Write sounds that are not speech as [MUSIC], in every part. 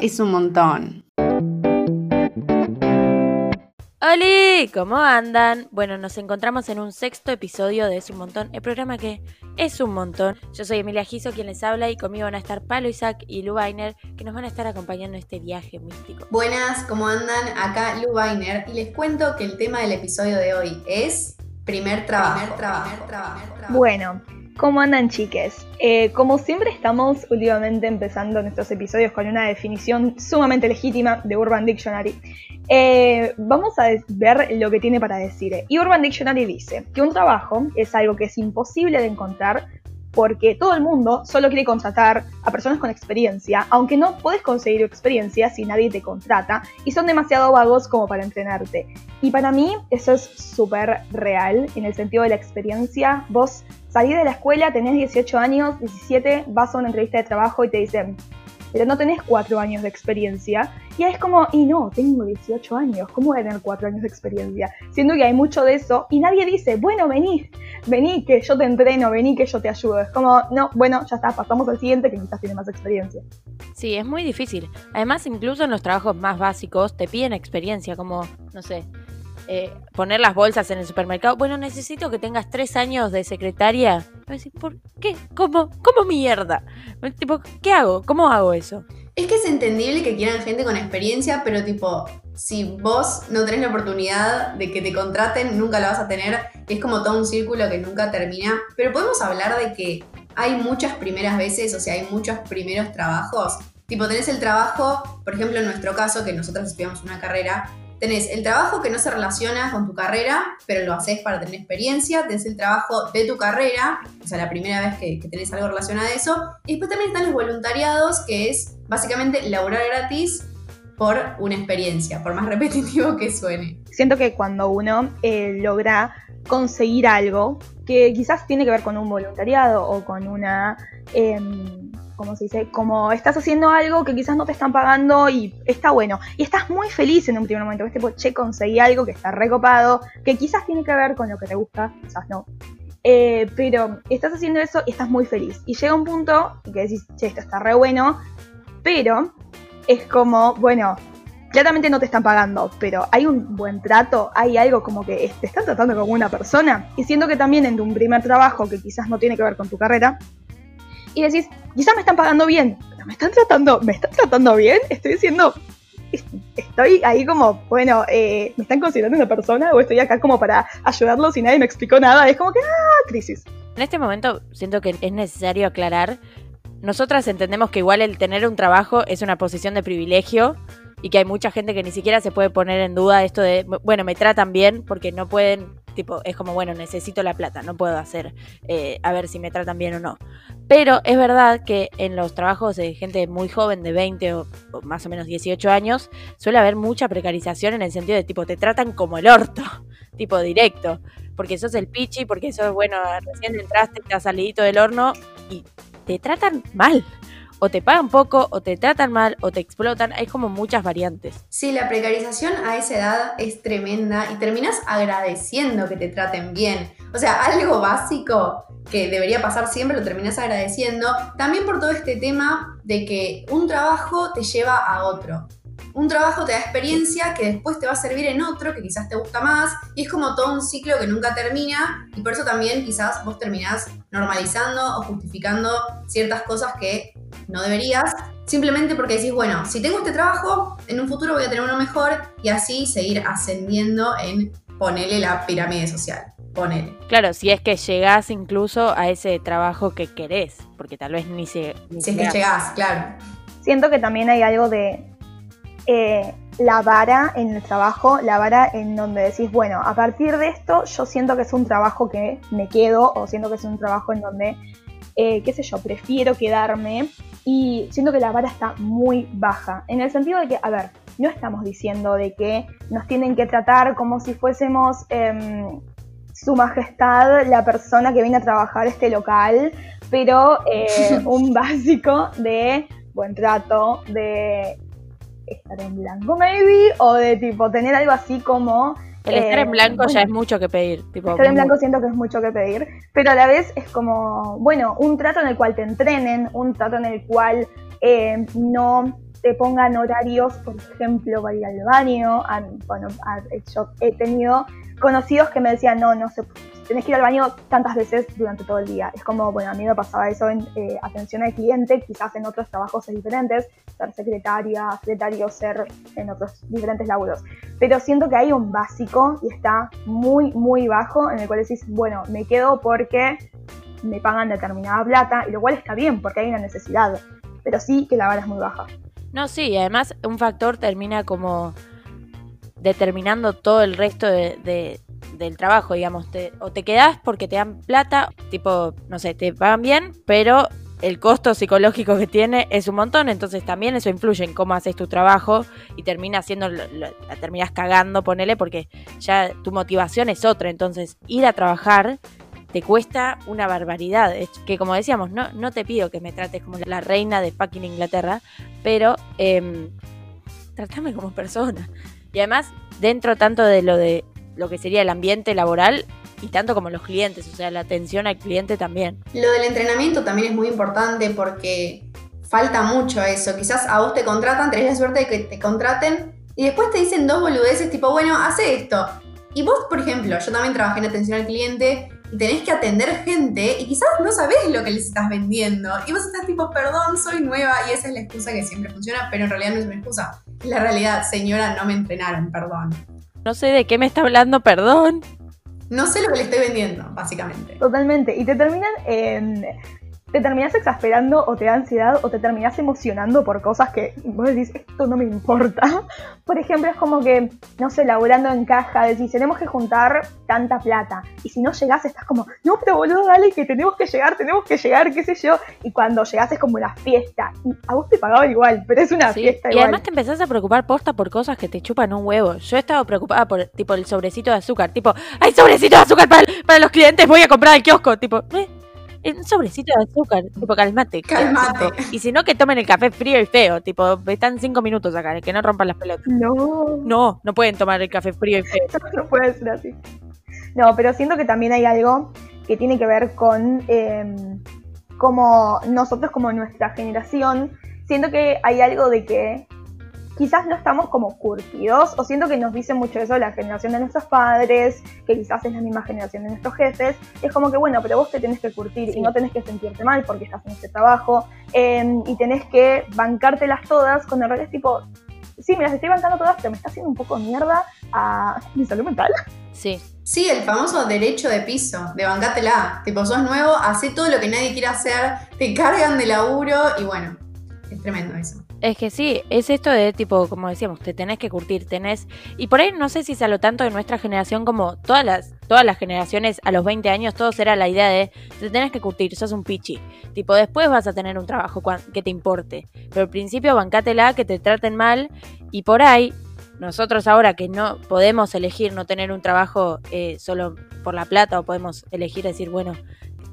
Es un montón. ¡Holi! ¿Cómo andan? Bueno, nos encontramos en un sexto episodio de Es un montón, el programa que es un montón. Yo soy Emilia Giso, quien les habla, y conmigo van a estar Palo Isaac y Lu Weiner, que nos van a estar acompañando en este viaje místico. Buenas, ¿cómo andan? Acá Lu Weiner, y les cuento que el tema del episodio de hoy es primer trabajo. Primer trabajo. Primer trabajo. Bueno, ¿Cómo andan chiques? Eh, como siempre estamos últimamente empezando nuestros episodios con una definición sumamente legítima de Urban Dictionary. Eh, vamos a ver lo que tiene para decir. Y Urban Dictionary dice que un trabajo es algo que es imposible de encontrar porque todo el mundo solo quiere contratar a personas con experiencia, aunque no puedes conseguir experiencia si nadie te contrata y son demasiado vagos como para entrenarte. Y para mí eso es súper real en el sentido de la experiencia. Vos salís de la escuela, tenés 18 años, 17, vas a una entrevista de trabajo y te dicen, pero no tenés cuatro años de experiencia. Y es como, y no, tengo 18 años, ¿cómo voy a tener cuatro años de experiencia? Siendo que hay mucho de eso y nadie dice, bueno, vení, vení que yo te entreno, vení que yo te ayudo. Es como, no, bueno, ya está, pasamos al siguiente que quizás tiene más experiencia. Sí, es muy difícil. Además, incluso en los trabajos más básicos te piden experiencia, como, no sé, eh, poner las bolsas en el supermercado. Bueno, necesito que tengas tres años de secretaria. ¿por qué? ¿Cómo? ¿Cómo mierda? Tipo, ¿qué hago? ¿Cómo hago eso? Es que es entendible que quieran gente con experiencia, pero tipo, si vos no tenés la oportunidad de que te contraten, nunca la vas a tener. Es como todo un círculo que nunca termina. Pero podemos hablar de que hay muchas primeras veces, o sea, hay muchos primeros trabajos. Tipo, tenés el trabajo, por ejemplo, en nuestro caso, que nosotros estudiamos una carrera, tenés el trabajo que no se relaciona con tu carrera, pero lo haces para tener experiencia, tenés el trabajo de tu carrera, o sea, la primera vez que, tenés algo relacionado a eso, y después también están los voluntariados, que es básicamente laburar gratis por una experiencia, por más [LAUGHS] repetitivo que suene. Siento que cuando uno eh, logra conseguir algo que quizás tiene que ver con un voluntariado o con una... Em, como se dice, como estás haciendo algo que quizás no te están pagando y está bueno. Y estás muy feliz en un primer momento, ves tipo, che, conseguí algo que está recopado, que quizás tiene que ver con lo que te gusta, quizás no. Eh, pero estás haciendo eso y estás muy feliz. Y llega un punto que decís, che, esto está re bueno, pero es como, bueno, claramente no te están pagando, pero hay un buen trato, hay algo como que te están tratando como una persona. Y siento que también en tu primer trabajo, que quizás no tiene que ver con tu carrera, y decís, quizás me están pagando bien, pero me están tratando, me están tratando bien, estoy diciendo, estoy ahí como, bueno, eh, ¿me están considerando una persona o estoy acá como para ayudarlos y nadie me explicó nada? Es como que, ah, crisis. En este momento siento que es necesario aclarar, nosotras entendemos que igual el tener un trabajo es una posición de privilegio y que hay mucha gente que ni siquiera se puede poner en duda esto de, bueno, me tratan bien porque no pueden Tipo, es como, bueno, necesito la plata, no puedo hacer eh, a ver si me tratan bien o no. Pero es verdad que en los trabajos de gente muy joven, de 20 o, más o menos 18 años, suele haber mucha precarización en el sentido de tipo, te tratan como el orto, [LAUGHS] tipo directo, porque sos el pichi, porque sos, bueno, recién entraste, te has salido del horno y te tratan mal o te pagan poco, o te tratan mal, o te explotan. Hay como muchas variantes. Sí, la precarización a esa edad es tremenda y terminas agradeciendo que te traten bien. O sea, algo básico que debería pasar siempre lo terminas agradeciendo. También por todo este tema de que un trabajo te lleva a otro un trabajo te da experiencia que después te va a servir en otro que quizás te gusta más y es como todo un ciclo que nunca termina y por eso también quizás vos terminás normalizando o justificando ciertas cosas que no deberías, simplemente porque decís, bueno, si tengo este trabajo, en un futuro voy a tener uno mejor y así seguir ascendiendo en ponerle la pirámide social. Claro, si es que llegás incluso a ese trabajo que querés, porque tal vez ni se... si es que llegás, claro. Siento que también hay algo de eh, la vara en el trabajo, la vara en donde decís, bueno, a partir de esto yo siento que es un trabajo que me quedo o siento que es un trabajo en donde, eh, qué sé yo, prefiero quedarme y siento que la vara está muy baja, en el sentido de que, a ver, no estamos diciendo de que nos tienen que tratar como si fuésemos em, su majestad, la persona que viene a trabajar este local, pero eh, [LAUGHS] un básico de buen trato, de estar en blanco, maybe, o de tipo tener algo así como El estar en Eh, blanco ya es mucho que pedir. Tipo, Estar en blanco siento que es mucho que pedir, pero a la vez es como, bueno, un trato en el cual te entrenen, un trato en el cual eh, no te pongan horarios, por ejemplo, para ir al baño. Ah, bueno, yo he tenido conocidos que me decían, no, no sé, tenés que ir al baño tantas veces durante todo el día. Es como, bueno, a mí me pasaba eso en eh, atención al cliente, quizás en otros trabajos es diferentes, ser secretaria, secretario, ser en otros diferentes laburos. Pero siento que hay un básico y está muy, muy bajo en el cual decís, bueno, me quedo porque me pagan determinada plata, y lo cual está bien porque hay una necesidad. Pero sí que la vara es muy baja. No, sí, además un factor termina como determinando todo el resto de, de- del trabajo, digamos. Te- o te quedás porque te dan plata, tipo, no sé, te pagan bien, pero el costo psicológico que tiene es un montón, entonces también eso influye en cómo haces tu trabajo y termina haciendo, la terminas cagando, ponele, porque ya tu motivación es otra, entonces ir a trabajar te cuesta una barbaridad. Que como decíamos, no, no te pido que me trates como la reina de fucking Inglaterra, pero eh, tratame como persona. Y además, dentro tanto de lo de lo que sería el ambiente laboral y tanto como los clientes, o sea, la atención al cliente también. Lo del entrenamiento también es muy importante porque falta mucho eso. Quizás a vos te contratan, tenés la suerte de que te contraten y después te dicen dos boludeces tipo, bueno, hace esto. Y vos, por ejemplo, yo también trabajé en atención al cliente y tenés que atender gente y quizás no sabés lo que les estás vendiendo. Y vos estás tipo, perdón, soy nueva y esa es la excusa que siempre funciona, pero en realidad no es una excusa. Es la realidad, señora, no me entrenaron, perdón. No sé de qué me está hablando, perdón. No sé lo que le estoy vendiendo, básicamente. Totalmente. Y te terminan en. Te terminas exasperando o te da ansiedad o te terminas emocionando por cosas que vos decís, esto no me importa. [LAUGHS] Por ejemplo, es como que, no sé, laburando en caja, decís, tenemos que juntar tanta plata. Y si no llegás, estás como, no, pero boludo, dale, que tenemos que llegar, tenemos que llegar, qué sé yo. Y cuando llegás es como una fiesta. Y a vos te pagaban igual, pero es una Sí, fiesta Y igual. además te empezás a preocupar posta por cosas que te chupan un huevo. Yo he estado preocupada por tipo el sobrecito de azúcar, tipo, hay sobrecito de azúcar para, para los clientes, voy a comprar al kiosco, tipo, eh, un sobrecito de azúcar, tipo, calmate. Calmate. Y si no, que tomen el café frío y feo, tipo, están cinco minutos acá, que no rompan las pelotas. No. No, no pueden tomar el café frío y feo. [LAUGHS] no puede ser así. No, pero siento que también hay algo que tiene que ver con eh, como nosotros, como nuestra generación, siento que hay algo de que quizás no estamos como curtidos, o siento que nos dicen mucho eso la generación de nuestros padres, que quizás es la misma generación de nuestros jefes, es como que bueno, pero vos te tenés que curtir Sí. y no tenés que sentirte mal porque estás en este trabajo, eh, y tenés que bancártelas todas, con el realidad es tipo, sí, me las estoy bancando todas, pero me está haciendo un poco mierda a [LAUGHS] mi salud mental. Sí. Sí, el famoso derecho de piso, de bancátela. Tipo, sos nuevo, hacé todo lo que nadie quiere hacer, te cargan de laburo y bueno, es tremendo eso. Es que sí, es esto de tipo, como decíamos, te tenés que curtir, tenés... Y por ahí no sé si lo tanto de nuestra generación como todas las, todas las generaciones a los 20 años, todos era la idea de te tenés que curtir, sos un pichi. Tipo, después vas a tener un trabajo que te importe. Pero al principio bancátela, que te traten mal y por ahí... Nosotros ahora que no podemos elegir no tener un trabajo eh, solo por la plata o podemos elegir decir, bueno,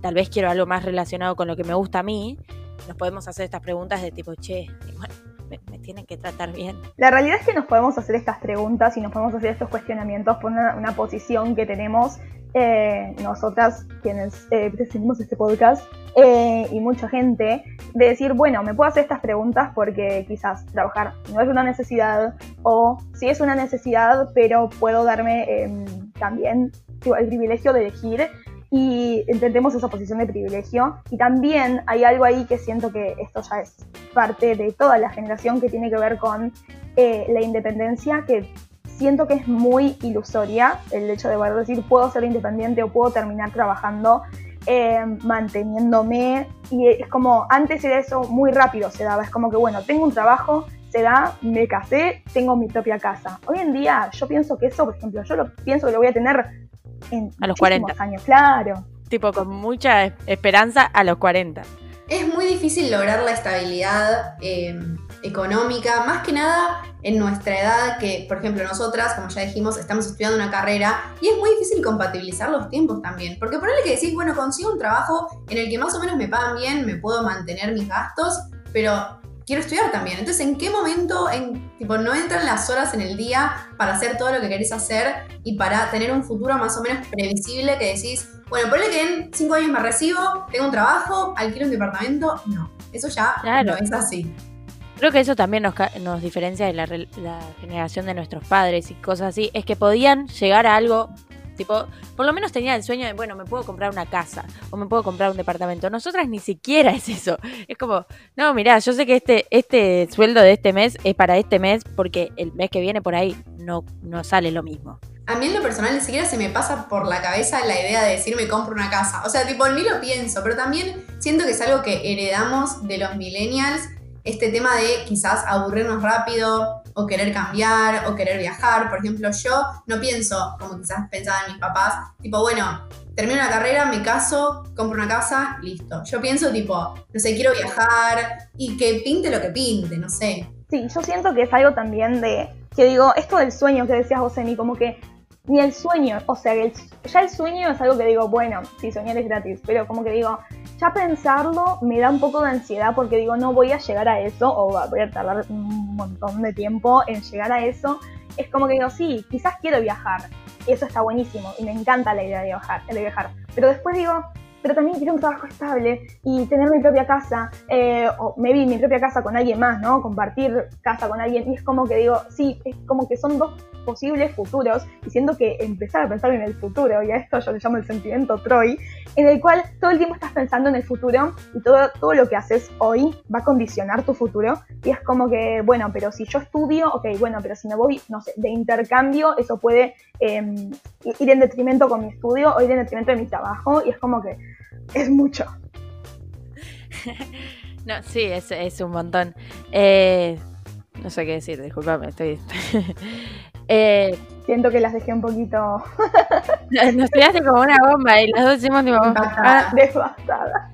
tal vez quiero algo más relacionado con lo que me gusta a mí, nos podemos hacer estas preguntas de tipo, che, bueno, me, me tienen que tratar bien. La realidad es que nos podemos hacer estas preguntas y nos podemos hacer estos cuestionamientos por una, una posición que tenemos eh, nosotras, quienes eh, seguimos este podcast, eh, y mucha gente, de decir, bueno, me puedo hacer estas preguntas porque quizás trabajar no es una necesidad, o sí es una necesidad, pero puedo darme eh, también el privilegio de elegir y entendemos esa posición de privilegio. Y también hay algo ahí que siento que esto ya es parte de toda la generación que tiene que ver con eh, la independencia, que siento que es muy ilusoria el hecho de poder decir puedo ser independiente o puedo terminar trabajando eh, manteniéndome. Y es como, antes era eso muy rápido, se daba. Es como que, bueno, tengo un trabajo, se da, me casé, tengo mi propia casa. Hoy en día yo pienso que eso, por ejemplo, yo lo pienso que lo voy a tener en A los muchísimos 40. años, claro. Tipo, con mucha es- esperanza a los 40. Es muy difícil lograr la estabilidad eh, económica, más que nada en nuestra edad, que por ejemplo nosotras, como ya dijimos, estamos estudiando una carrera y es muy difícil compatibilizar los tiempos también, porque por que decís, bueno, consigo un trabajo en el que más o menos me pagan bien, me puedo mantener mis gastos, pero quiero estudiar también. Entonces, ¿en qué momento, en, tipo, no entran las horas en el día para hacer todo lo que querés hacer y para tener un futuro más o menos previsible que decís, bueno, ponle que en cinco años me recibo, tengo un trabajo, alquilo un departamento? No, eso ya no es así. Creo que eso también nos, nos diferencia de la, la, generación de nuestros padres y cosas así. Es que podían llegar a algo Tipo, por lo menos tenía el sueño de, bueno, me puedo comprar una casa o me puedo comprar un departamento. Nosotras ni siquiera [LAUGHS] es eso. Es como, no, mirá, yo sé que este, este sueldo de este mes es para este mes porque el mes que viene por ahí no, no sale lo mismo. A mí en lo personal ni siquiera se me pasa por la cabeza la idea de decir me compro una casa. O sea, tipo, en mí lo pienso, pero también siento que es algo que heredamos de los millennials este tema de quizás aburrirnos rápido o querer cambiar o querer viajar. Por ejemplo, yo no pienso como quizás pensaban mis papás, tipo, bueno, termino la carrera, me caso, compro una casa, listo. Yo pienso tipo, no sé, quiero viajar y que pinte lo que pinte, no sé. Sí, yo siento que es algo también de, que digo, esto del sueño que decías vos, Emi, como que ni el sueño, o sea, ya el sueño es algo que digo, bueno, sí, soñar es gratis, pero como que digo, ya pensarlo me da un poco de ansiedad porque digo, no voy a llegar a eso o voy a tardar un montón de tiempo en llegar a eso. Es como que digo, sí, quizás quiero viajar. Y eso está buenísimo y me encanta la idea de viajar, de viajar. Pero después digo, pero también quiero un trabajo estable y tener mi propia casa, eh, o maybe mi propia casa con alguien más, ¿no? Compartir casa con alguien. Y es como que digo, sí, es como que son dos posibles futuros, diciendo que empezar a pensar en el futuro, y a esto yo le llamo el sentimiento Troy, en el cual todo el tiempo estás pensando en el futuro y todo, todo lo que haces hoy va a condicionar tu futuro. Y es como que, bueno, pero si yo estudio, ok, bueno, pero si me voy, no sé, de intercambio, eso puede em, ir en detrimento con mi estudio o ir en detrimento de mi trabajo, y es como que es mucho. [LAUGHS] no, sí, es, es un montón. Eh, no sé qué decir, disculpame, estoy... [LAUGHS] Eh, Siento que las dejé un poquito. [LAUGHS] Nos tiraste como una bomba y las dos hicimos tipo. Ah, desbastada.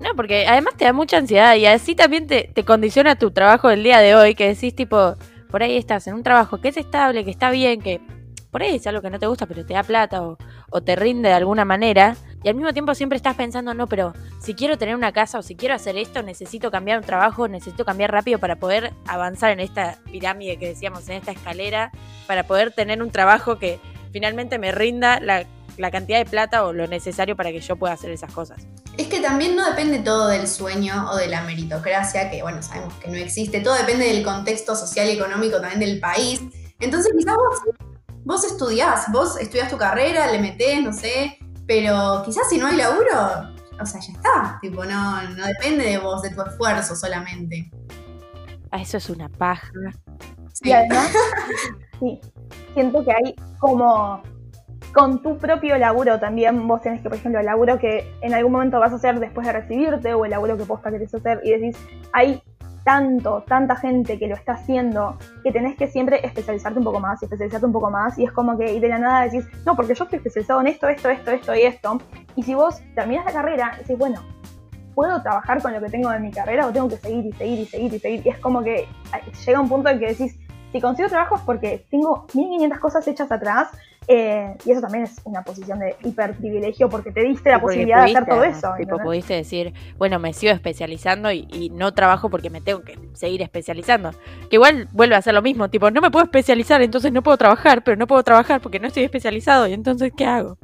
No, porque además te da mucha ansiedad y así también te, te condiciona tu trabajo del día de hoy, que decís tipo, por ahí estás en un trabajo que es estable, que está bien, que por ahí es algo que no te gusta, pero te da plata o, o te rinde de alguna manera. Y al mismo tiempo siempre estás pensando, no, pero si quiero tener una casa o si quiero hacer esto, necesito cambiar un trabajo, necesito cambiar rápido para poder avanzar en esta pirámide que decíamos, en esta escalera, para poder tener un trabajo que finalmente me rinda la, cantidad de plata o lo necesario para que yo pueda hacer esas cosas. Es que también no depende todo del sueño o de la meritocracia, que bueno, sabemos que no existe, todo depende del contexto social y económico también del país. Entonces quizás vos, vos estudiás, vos estudias tu carrera, le metés, no sé, pero quizás si no hay laburo, o sea, ya está. Tipo, no, no depende de vos, de tu esfuerzo solamente. Ah, eso es una paja. Sí. Y además, [LAUGHS] sí, siento que hay como con tu propio laburo también vos tenés que, por ejemplo, el laburo que en algún momento vas a hacer después de recibirte o el laburo que posta querés hacer y decís, hay tanto, tanta gente que lo está haciendo, que tenés que siempre especializarte un poco más y especializarte un poco más. Y es como que, y de la nada decís, no, porque yo estoy especializado en esto, esto, esto, esto y esto. Y si vos terminas la carrera, decís, bueno, ¿puedo trabajar con lo que tengo en mi carrera o tengo que seguir y seguir y seguir y seguir? Y es como que llega un punto en que decís, si consigo trabajo es porque tengo 1500 cosas hechas atrás eh, y eso también es una posición de hiper privilegio porque te diste la posibilidad de hacer todo eso. Tipo, pudiste decir, bueno, me sigo especializando y, no trabajo porque me tengo que seguir especializando. Que igual vuelve a ser lo mismo, tipo, no me puedo especializar, entonces no puedo trabajar, pero no puedo trabajar porque no estoy especializado y entonces, ¿qué hago?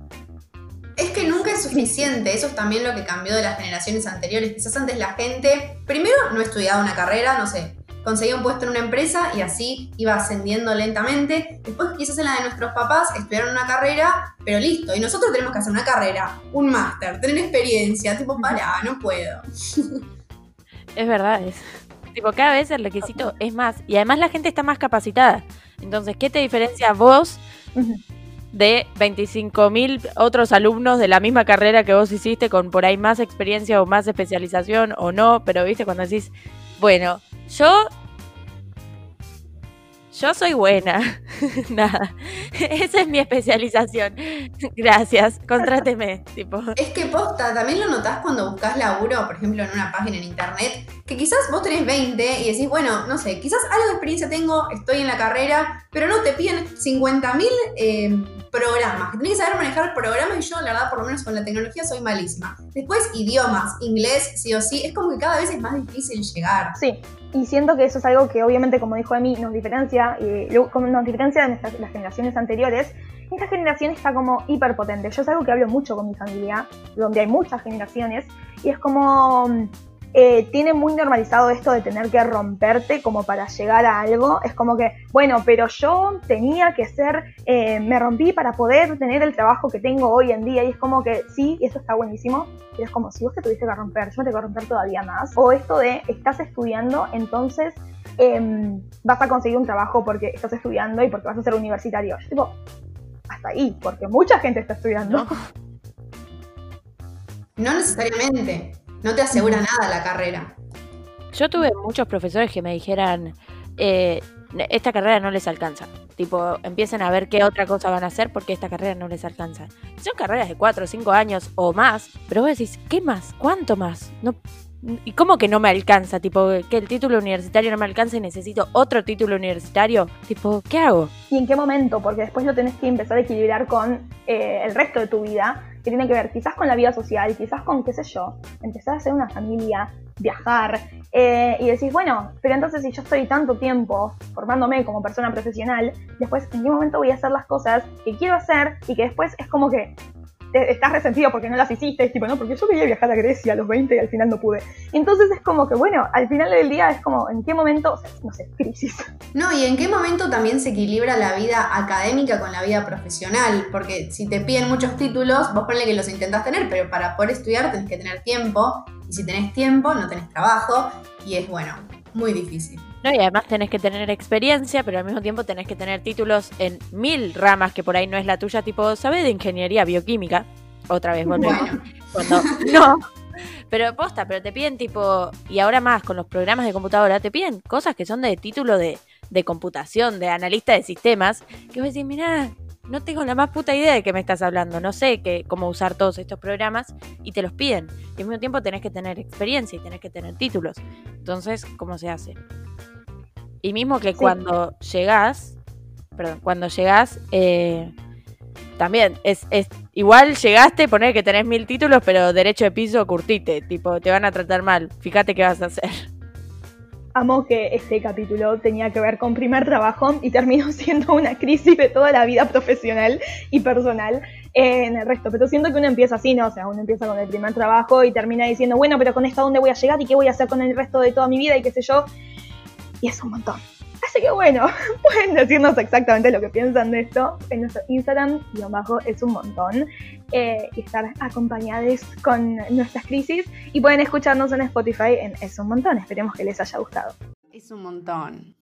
Es que nunca es suficiente, eso es también lo que cambió de las generaciones anteriores. Quizás antes la gente, primero, no estudiaba una carrera, no sé, conseguía un puesto en una empresa y así iba ascendiendo lentamente. Después quizás en la de nuestros papás estudiaron una carrera, pero listo. Y nosotros tenemos que hacer una carrera, un máster, tener experiencia. Tipo, para, no puedo. [LAUGHS] Es verdad, es. Tipo, cada vez el requisito es más. Y además la gente está más capacitada. Entonces, ¿qué te diferencia vos de 25.000 otros alumnos de la misma carrera que vos hiciste con por ahí más experiencia o más especialización o no? Pero viste, cuando decís, bueno, yo. Yo soy buena. [LAUGHS] Nada. Esa es mi especialización. Gracias. Contráteme. tipo. Es que posta, también lo notás cuando buscas laburo, por ejemplo, en una página en internet, que quizás vos tenés 20 y decís, bueno, no sé, quizás algo de experiencia tengo, estoy en la carrera, pero no te piden 50.000 eh, programas, que tenés que saber manejar programas y yo, la verdad, por lo menos con la tecnología soy malísima. Después, idiomas, inglés, sí o sí, es como que cada vez es más difícil llegar. Sí, y siento que eso es algo que obviamente, como dijo Emi, nos diferencia, y nos diferencia de las generaciones anteriores. Esta generación está como hiperpotente. Yo es algo que hablo mucho con mi familia, donde hay muchas generaciones, y es como eh, tiene muy normalizado esto de tener que romperte como para llegar a algo. Es como que, bueno, pero yo tenía que ser, eh, me rompí para poder tener el trabajo que tengo hoy en día. Y es como que sí, eso está buenísimo. Pero es como si vos te tuviste que romper, yo me tengo que romper todavía más. O esto de estás estudiando, entonces em, vas a conseguir un trabajo porque estás estudiando y porque vas a ser universitario. Yo tipo, hasta ahí, porque mucha gente está estudiando. No necesariamente no te asegura nada la carrera. Yo tuve muchos profesores que me dijeran, eh, esta carrera no les alcanza. Tipo, empiecen a ver qué otra cosa van a hacer porque esta carrera no les alcanza. Son carreras de 4 o 5 años o más, pero vos decís, ¿qué más? ¿Cuánto más? No, ¿Y cómo que no me alcanza? Tipo, que el título universitario no me alcanza y necesito otro título universitario. Tipo, ¿qué hago? ¿Y en qué momento? Porque después lo tenés que empezar a equilibrar con eh, el resto de tu vida, que tiene que ver quizás con la vida social, quizás con, qué sé yo, empezar a hacer una familia, viajar, eh, y decís, bueno, pero entonces si yo estoy tanto tiempo formándome como persona profesional, después en qué momento voy a hacer las cosas que quiero hacer y que después es como que estás resentido porque no las hiciste, tipo, no, porque yo quería viajar a Grecia a los 20 y al final no pude. Entonces es como que, bueno, al final del día es como, ¿en qué momento? O sea, no sé, crisis. No, y en qué momento también se equilibra la vida académica con la vida profesional, porque si te piden muchos títulos, vos ponle que los intentás tener, pero para poder estudiar tenés que tener tiempo, y si tenés tiempo, no tenés trabajo, y es, bueno, muy difícil. No, y además tenés que tener experiencia, pero al mismo tiempo tenés que tener títulos en mil ramas que por ahí no es la tuya, tipo, ¿sabes de ingeniería bioquímica? Otra vez volvemos. Cuando, [LAUGHS] no. Pero posta, pero te piden tipo, y ahora más con los programas de computadora, te piden cosas que son de título de, de computación, de analista de sistemas, que vos decís, mirá, no tengo la más puta idea de qué me estás hablando, no sé qué, cómo usar todos estos programas y te los piden. Y al mismo tiempo tenés que tener experiencia y tenés que tener títulos. Entonces, ¿cómo se hace? Y mismo que cuando llegás, perdón, cuando llegás, eh, también es, es igual llegaste, poner que tenés mil títulos, pero derecho de piso curtite, tipo, te van a tratar mal, fíjate qué vas a hacer. Amo que este capítulo tenía que ver con primer trabajo y terminó [LAUGHS] siendo una crisis de toda la vida profesional y personal en el resto. Pero siento que uno empieza así, ¿no? O sea, uno empieza con el primer trabajo y termina diciendo, bueno, pero con esto a dónde voy a llegar y qué voy a hacer con el resto de toda mi vida y qué sé yo. Y es un montón. Así que bueno, [LAUGHS] pueden decirnos exactamente lo que piensan de esto en nuestro Instagram, y abajo es un montón, eh, y estar acompañados con nuestras crisis. Y pueden escucharnos en Spotify en Es un montón. Esperemos que les haya gustado. Es un montón.